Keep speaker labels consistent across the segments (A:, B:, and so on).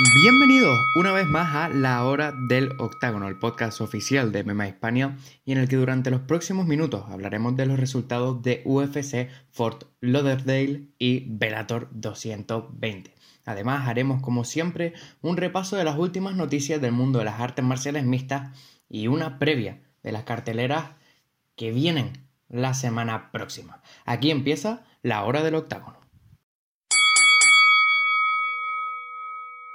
A: Bienvenidos una vez más a La Hora del Octágono, el podcast oficial de MMA Hispania y en el que durante los próximos minutos hablaremos de los resultados de UFC Fort Lauderdale y Bellator 220. Además haremos como siempre un repaso de las últimas noticias del mundo de las artes marciales mixtas y una previa de las carteleras que vienen la semana próxima. Aquí empieza La Hora del Octágono.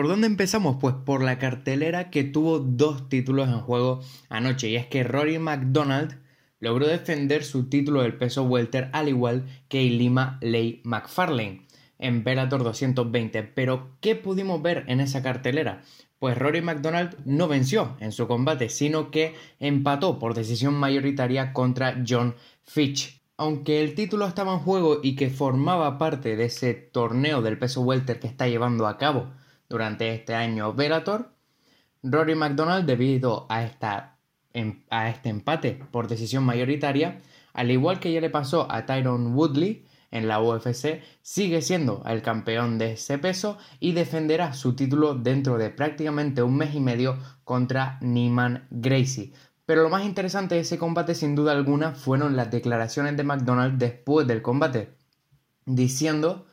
A: ¿Por dónde empezamos? Pues por la cartelera que tuvo dos títulos en juego anoche. Y es que Rory McDonald logró defender su título del peso welter al igual que Ilima Ley McFarlane en Bellator 220. Pero, ¿qué pudimos ver en esa cartelera? Pues Rory McDonald no venció en su combate, sino que empató por decisión mayoritaria contra John Fitch. Aunque el título estaba en juego y que formaba parte de ese torneo del peso welter que está llevando a cabo durante este año Bellator. Rory McDonald, debido a, esta, em, a este empate por decisión mayoritaria, al igual que ya le pasó a Tyron Woodley en la UFC, sigue siendo el campeón de ese peso y defenderá su título dentro de prácticamente un mes y medio contra Neiman Gracie. Pero lo más interesante de ese combate, sin duda alguna, fueron las declaraciones de McDonald después del combate, diciendo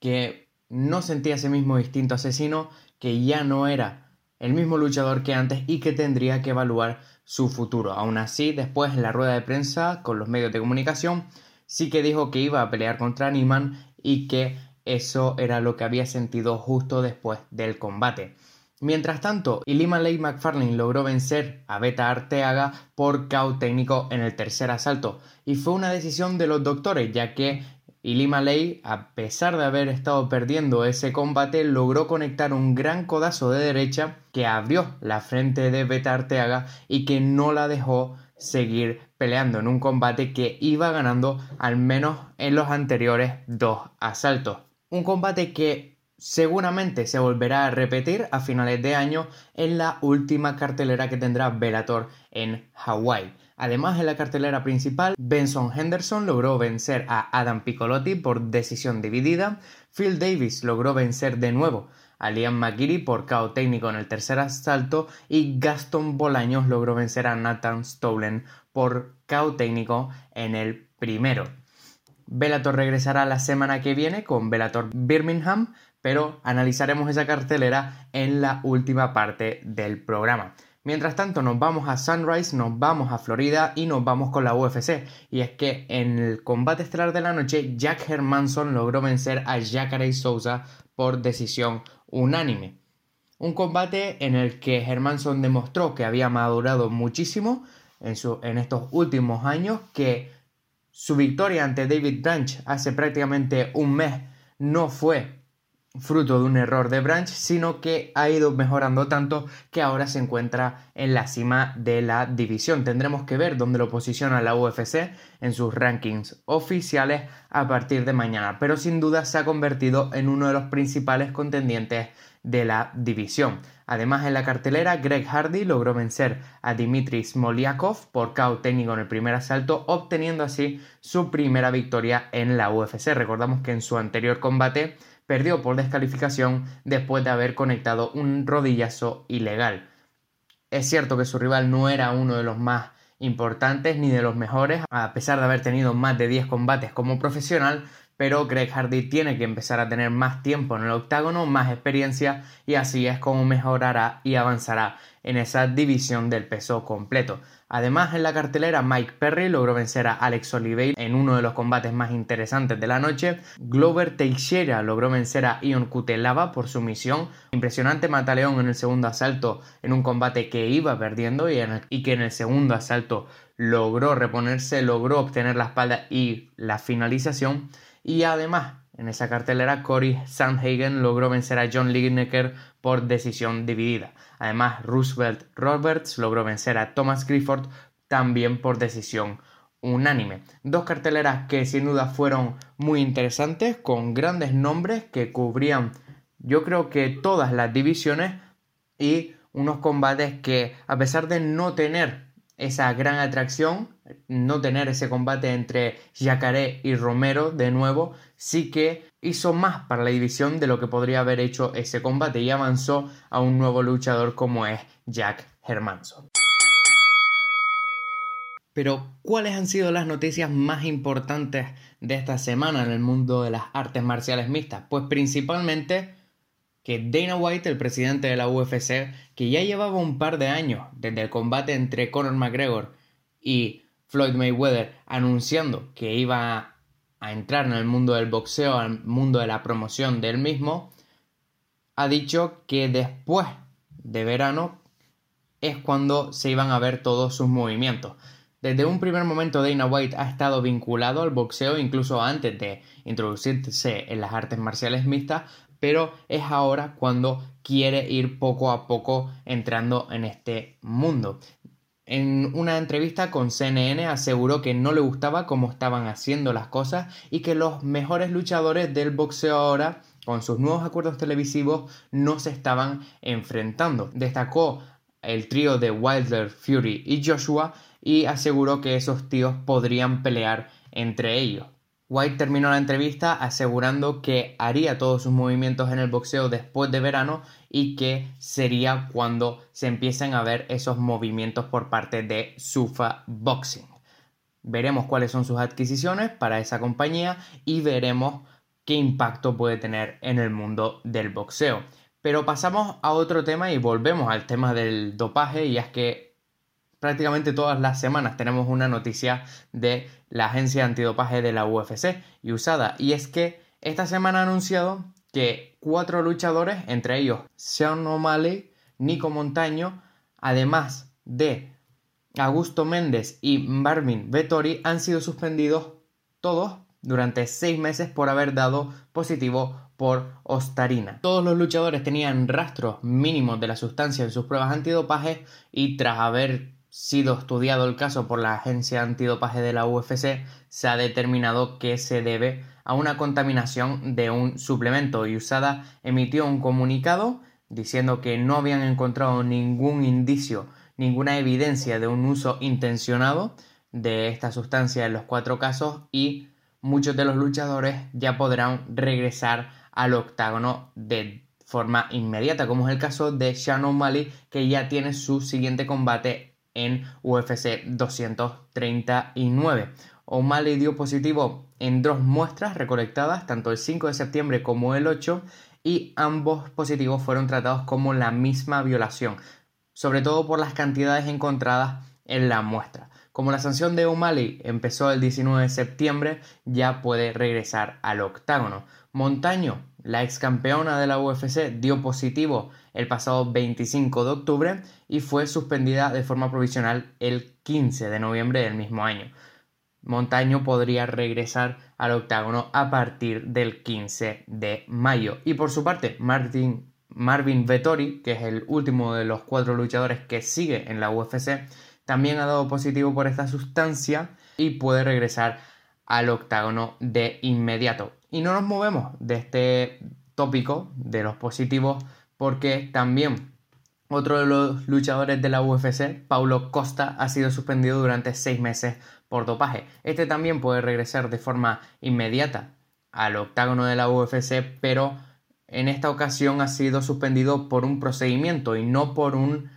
A: que no sentía ese mismo distinto asesino, que ya no era el mismo luchador que antes y que tendría que evaluar su futuro. Aún así, después en la rueda de prensa con los medios de comunicación, sí que dijo que iba a pelear contra Niman y que eso era lo que había sentido justo después del combate. Mientras tanto, Ilima Ley McFarlane logró vencer a Beta Arteaga por KO técnico en el tercer asalto, y fue una decisión de los doctores, ya que y Lima Ley, a pesar de haber estado perdiendo ese combate, logró conectar un gran codazo de derecha que abrió la frente de Beta Arteaga y que no la dejó seguir peleando en un combate que iba ganando al menos en los anteriores dos asaltos. Un combate que seguramente se volverá a repetir a finales de año en la última cartelera que tendrá Bellator en Hawái. Además, en la cartelera principal, Benson Henderson logró vencer a Adam Piccolotti por decisión dividida, Phil Davis logró vencer de nuevo a Liam McGeary por KO técnico en el tercer asalto y Gaston Bolaños logró vencer a Nathan Stolen por KO técnico en el primero. Bellator regresará la semana que viene con Bellator Birmingham, pero analizaremos esa cartelera en la última parte del programa. Mientras tanto, nos vamos a Sunrise, nos vamos a Florida y nos vamos con la UFC. Y es que en el combate estelar de la noche, Jack Hermanson logró vencer a Jacare Souza por decisión unánime. Un combate en el que Hermanson demostró que había madurado muchísimo en, en estos últimos años, que su victoria ante David Branch hace prácticamente un mes no fue fruto de un error de Branch, sino que ha ido mejorando tanto que ahora se encuentra en la cima de la división. Tendremos que ver dónde lo posiciona la UFC en sus rankings oficiales a partir de mañana, pero sin duda se ha convertido en uno de los principales contendientes de la división. Además, en la cartelera, Greg Hardy logró vencer a Dimitri Smoliakov por KO técnico en el primer asalto, obteniendo así su primera victoria en la UFC. Recordamos que en su anterior combate perdió por descalificación después de haber conectado un rodillazo ilegal. Es cierto que su rival no era uno de los más importantes ni de los mejores, a pesar de haber tenido más de 10 combates como profesional, pero Greg Hardy tiene que empezar a tener más tiempo en el octágono, más experiencia y así es como mejorará y avanzará en esa división del peso completo. Además, en la cartelera, Mike Perry logró vencer a Alex Oliveira en uno de los combates más interesantes de la noche. Glover Teixeira logró vencer a Ion Kutelava por su misión. Impresionante mataleón en el segundo asalto en un combate que iba perdiendo y, y que en el segundo asalto logró reponerse, logró obtener la espalda y la finalización. Y además, en esa cartelera, Cory Sandhagen logró vencer a John Lineker por decisión dividida. Además, Roosevelt Roberts logró vencer a Thomas Grifford también por decisión unánime. Dos carteleras que sin duda fueron muy interesantes, con grandes nombres que cubrían yo creo que todas las divisiones y unos combates que a pesar de no tener esa gran atracción, no tener ese combate entre Jacaré y Romero de nuevo, sí que hizo más para la división de lo que podría haber hecho ese combate y avanzó a un nuevo luchador como es Jack Hermanson. Pero, ¿cuáles han sido las noticias más importantes de esta semana en el mundo de las artes marciales mixtas? Pues principalmente que Dana White, el presidente de la UFC, que ya llevaba un par de años desde el combate entre Conor McGregor y Floyd Mayweather, anunciando que iba a entrar en el mundo del boxeo, al mundo de la promoción del mismo, ha dicho que después de verano es cuando se iban a ver todos sus movimientos. Desde un primer momento Dana White ha estado vinculado al boxeo incluso antes de introducirse en las artes marciales mixtas, pero es ahora cuando quiere ir poco a poco entrando en este mundo. En una entrevista con CNN aseguró que no le gustaba cómo estaban haciendo las cosas y que los mejores luchadores del boxeo ahora, con sus nuevos acuerdos televisivos, no se estaban enfrentando. Destacó el trío de Wilder, Fury y Joshua y aseguró que esos tíos podrían pelear entre ellos. White terminó la entrevista asegurando que haría todos sus movimientos en el boxeo después de verano y que sería cuando se empiecen a ver esos movimientos por parte de Sufa Boxing. Veremos cuáles son sus adquisiciones para esa compañía y veremos qué impacto puede tener en el mundo del boxeo. Pero pasamos a otro tema y volvemos al tema del dopaje y es que prácticamente todas las semanas tenemos una noticia de la agencia antidopaje de la UFC y usada. Y es que esta semana ha anunciado que cuatro luchadores, entre ellos Sean O'Malley, Nico Montaño, además de Augusto Méndez y Marvin Vettori, han sido suspendidos todos durante seis meses por haber dado positivo por ostarina. Todos los luchadores tenían rastros mínimos de la sustancia en sus pruebas antidopaje y tras haber sido estudiado el caso por la agencia antidopaje de la UFC, se ha determinado que se debe a una contaminación de un suplemento y USADA emitió un comunicado diciendo que no habían encontrado ningún indicio, ninguna evidencia de un uso intencionado de esta sustancia en los cuatro casos y muchos de los luchadores ya podrán regresar al octágono de forma inmediata, como es el caso de Shannon Mali, que ya tiene su siguiente combate en UFC 239. O'Malley dio positivo en dos muestras recolectadas, tanto el 5 de septiembre como el 8, y ambos positivos fueron tratados como la misma violación, sobre todo por las cantidades encontradas en la muestra. Como la sanción de O'Malley empezó el 19 de septiembre, ya puede regresar al octágono. Montaño, la ex campeona de la UFC, dio positivo el pasado 25 de octubre y fue suspendida de forma provisional el 15 de noviembre del mismo año. Montaño podría regresar al octágono a partir del 15 de mayo. Y por su parte, Martin, Marvin Vettori, que es el último de los cuatro luchadores que sigue en la UFC, también ha dado positivo por esta sustancia y puede regresar al octágono de inmediato. Y no nos movemos de este tópico de los positivos porque también otro de los luchadores de la UFC, Paulo Costa, ha sido suspendido durante seis meses por dopaje. Este también puede regresar de forma inmediata al octágono de la UFC, pero en esta ocasión ha sido suspendido por un procedimiento y no por un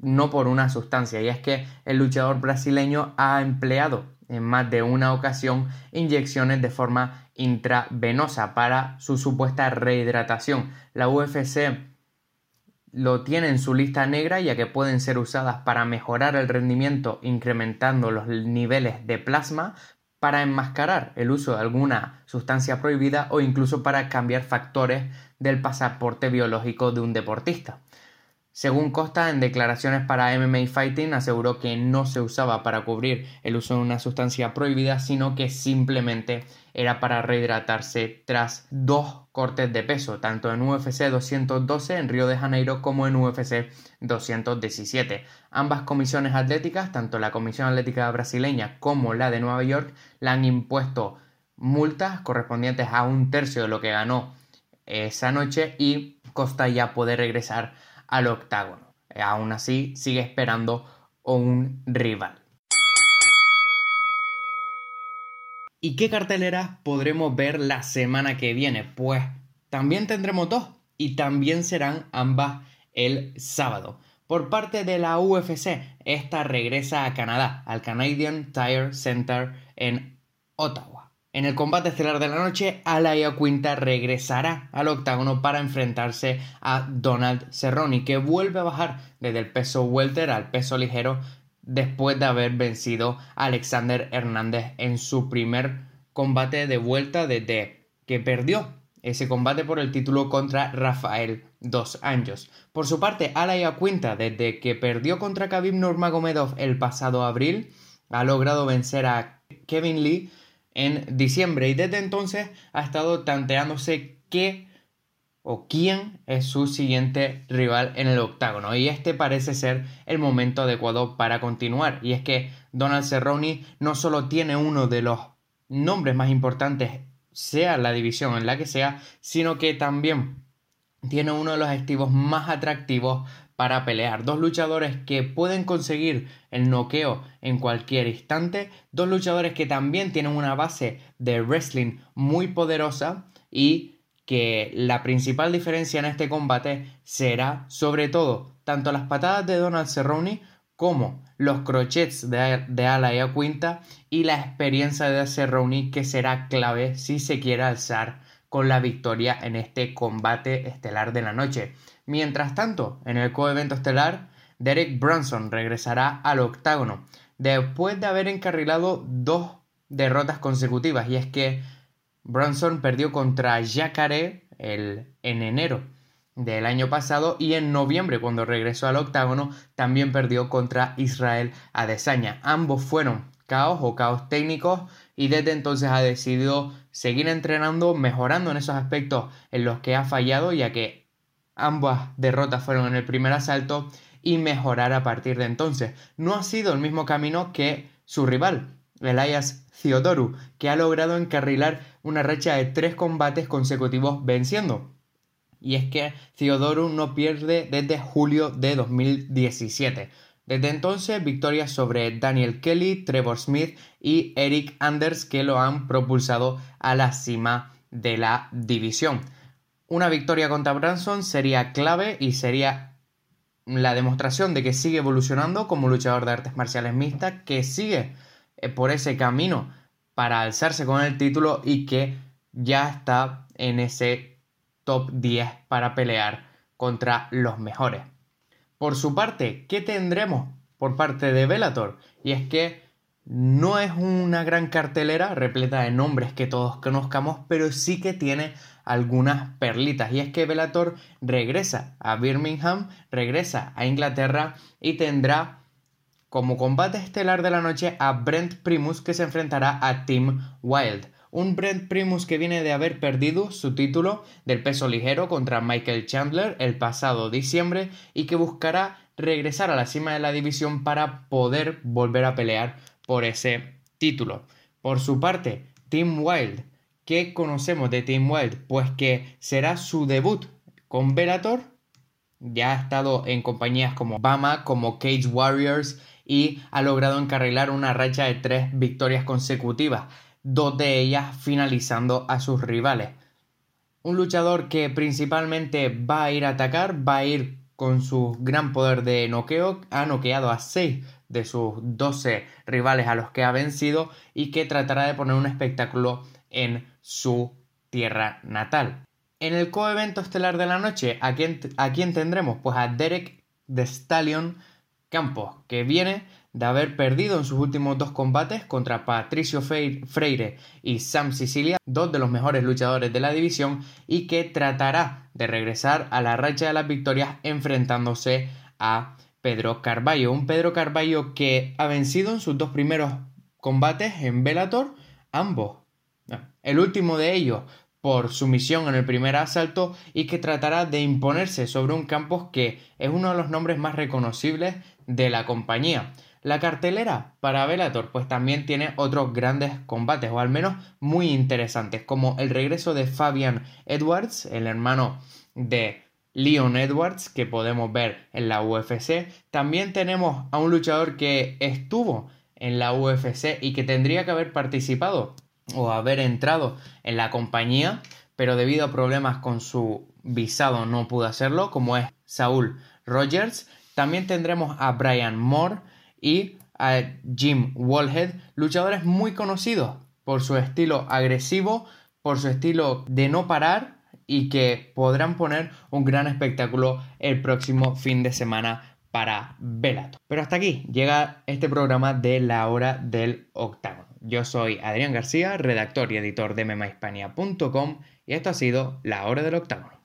A: no por una sustancia, y es que el luchador brasileño ha empleado en más de una ocasión inyecciones de forma intravenosa para su supuesta rehidratación. La UFC lo tiene en su lista negra ya que pueden ser usadas para mejorar el rendimiento incrementando los niveles de plasma, para enmascarar el uso de alguna sustancia prohibida o incluso para cambiar factores del pasaporte biológico de un deportista. Según Costa, en declaraciones para MMA Fighting, aseguró que no se usaba para cubrir el uso de una sustancia prohibida, sino que simplemente era para rehidratarse tras dos cortes de peso, tanto en UFC 212 en Río de Janeiro como en UFC 217. Ambas comisiones atléticas, tanto la Comisión Atlética Brasileña como la de Nueva York, le han impuesto multas correspondientes a un tercio de lo que ganó esa noche y Costa ya puede regresar al octágono. Aún así, sigue esperando un rival. ¿Y qué carteleras podremos ver la semana que viene? Pues también tendremos dos y también serán ambas el sábado. Por parte de la UFC, esta regresa a Canadá, al Canadian Tire Center en Ottawa. En el combate estelar de la noche, Alaya Quinta regresará al octágono para enfrentarse a Donald Cerrone, que vuelve a bajar desde el peso welter al peso ligero después de haber vencido a Alexander Hernández en su primer combate de vuelta desde que perdió ese combate por el título contra Rafael dos años. Por su parte, Alaya Quinta, desde que perdió contra Khabib Nurmagomedov el pasado abril, ha logrado vencer a Kevin Lee en diciembre. Y desde entonces ha estado tanteándose qué o quién es su siguiente rival en el octágono. Y este parece ser el momento adecuado para continuar. Y es que Donald Cerrone no solo tiene uno de los nombres más importantes sea la división en la que sea, sino que también tiene uno de los activos más atractivos para pelear. Dos luchadores que pueden conseguir el noqueo en cualquier instante. Dos luchadores que también tienen una base de wrestling muy poderosa y que la principal diferencia en este combate será sobre todo tanto las patadas de Donald Cerrone como los crochets de, de ala y quinta y la experiencia de Cerrone que será clave si se quiere alzar con la victoria en este combate estelar de la noche. Mientras tanto, en el coevento estelar, Derek Brunson regresará al octágono después de haber encarrilado dos derrotas consecutivas y es que Brunson perdió contra Jacare el, en enero del año pasado y en noviembre cuando regresó al octágono también perdió contra Israel Adesanya. Ambos fueron caos o caos técnicos y desde entonces ha decidido seguir entrenando, mejorando en esos aspectos en los que ha fallado ya que ambas derrotas fueron en el primer asalto y mejorar a partir de entonces. No ha sido el mismo camino que su rival, Elias Theodoru, que ha logrado encarrilar una racha de tres combates consecutivos venciendo y es que Theodoro no pierde desde julio de 2017. Desde entonces, victorias sobre Daniel Kelly, Trevor Smith y Eric Anders que lo han propulsado a la cima de la división. Una victoria contra Branson sería clave y sería la demostración de que sigue evolucionando como luchador de artes marciales mixtas, que sigue eh, por ese camino para alzarse con el título y que ya está en ese top 10 para pelear contra los mejores. Por su parte, ¿qué tendremos por parte de Bellator? Y es que no es una gran cartelera repleta de nombres que todos conozcamos, pero sí que tiene algunas perlitas. Y es que Bellator regresa a Birmingham, regresa a Inglaterra y tendrá como combate estelar de la noche a Brent Primus que se enfrentará a Tim Wild un Brent Primus que viene de haber perdido su título del peso ligero contra Michael Chandler el pasado diciembre y que buscará regresar a la cima de la división para poder volver a pelear por ese título. Por su parte, Tim Wild, ¿qué conocemos de Tim Wild? Pues que será su debut con Bellator. Ya ha estado en compañías como Bama, como Cage Warriors y ha logrado encarrilar una racha de tres victorias consecutivas dos de ellas finalizando a sus rivales. Un luchador que principalmente va a ir a atacar, va a ir con su gran poder de noqueo, ha noqueado a 6 de sus 12 rivales a los que ha vencido y que tratará de poner un espectáculo en su tierra natal. En el coevento estelar de la noche, ¿a quién, ¿a quién tendremos? Pues a Derek The Stallion Campos, que viene de haber perdido en sus últimos dos combates contra Patricio Freire y Sam Sicilia, dos de los mejores luchadores de la división, y que tratará de regresar a la racha de las victorias enfrentándose a Pedro Carballo. Un Pedro Carballo que ha vencido en sus dos primeros combates en Bellator, ambos. El último de ellos por su misión en el primer asalto y que tratará de imponerse sobre un Campos que es uno de los nombres más reconocibles de la compañía. La cartelera para Bellator pues también tiene otros grandes combates o al menos muy interesantes como el regreso de Fabian Edwards, el hermano de Leon Edwards, que podemos ver en la UFC. También tenemos a un luchador que estuvo en la UFC y que tendría que haber participado o haber entrado en la compañía, pero debido a problemas con su visado no pudo hacerlo, como es Saúl Rogers. También tendremos a Brian Moore y a Jim Wallhead, luchadores muy conocidos por su estilo agresivo, por su estilo de no parar y que podrán poner un gran espectáculo el próximo fin de semana para Velato. Pero hasta aquí llega este programa de la hora del octágono. Yo soy Adrián García, redactor y editor de memahispania.com y esto ha sido la hora del octágono.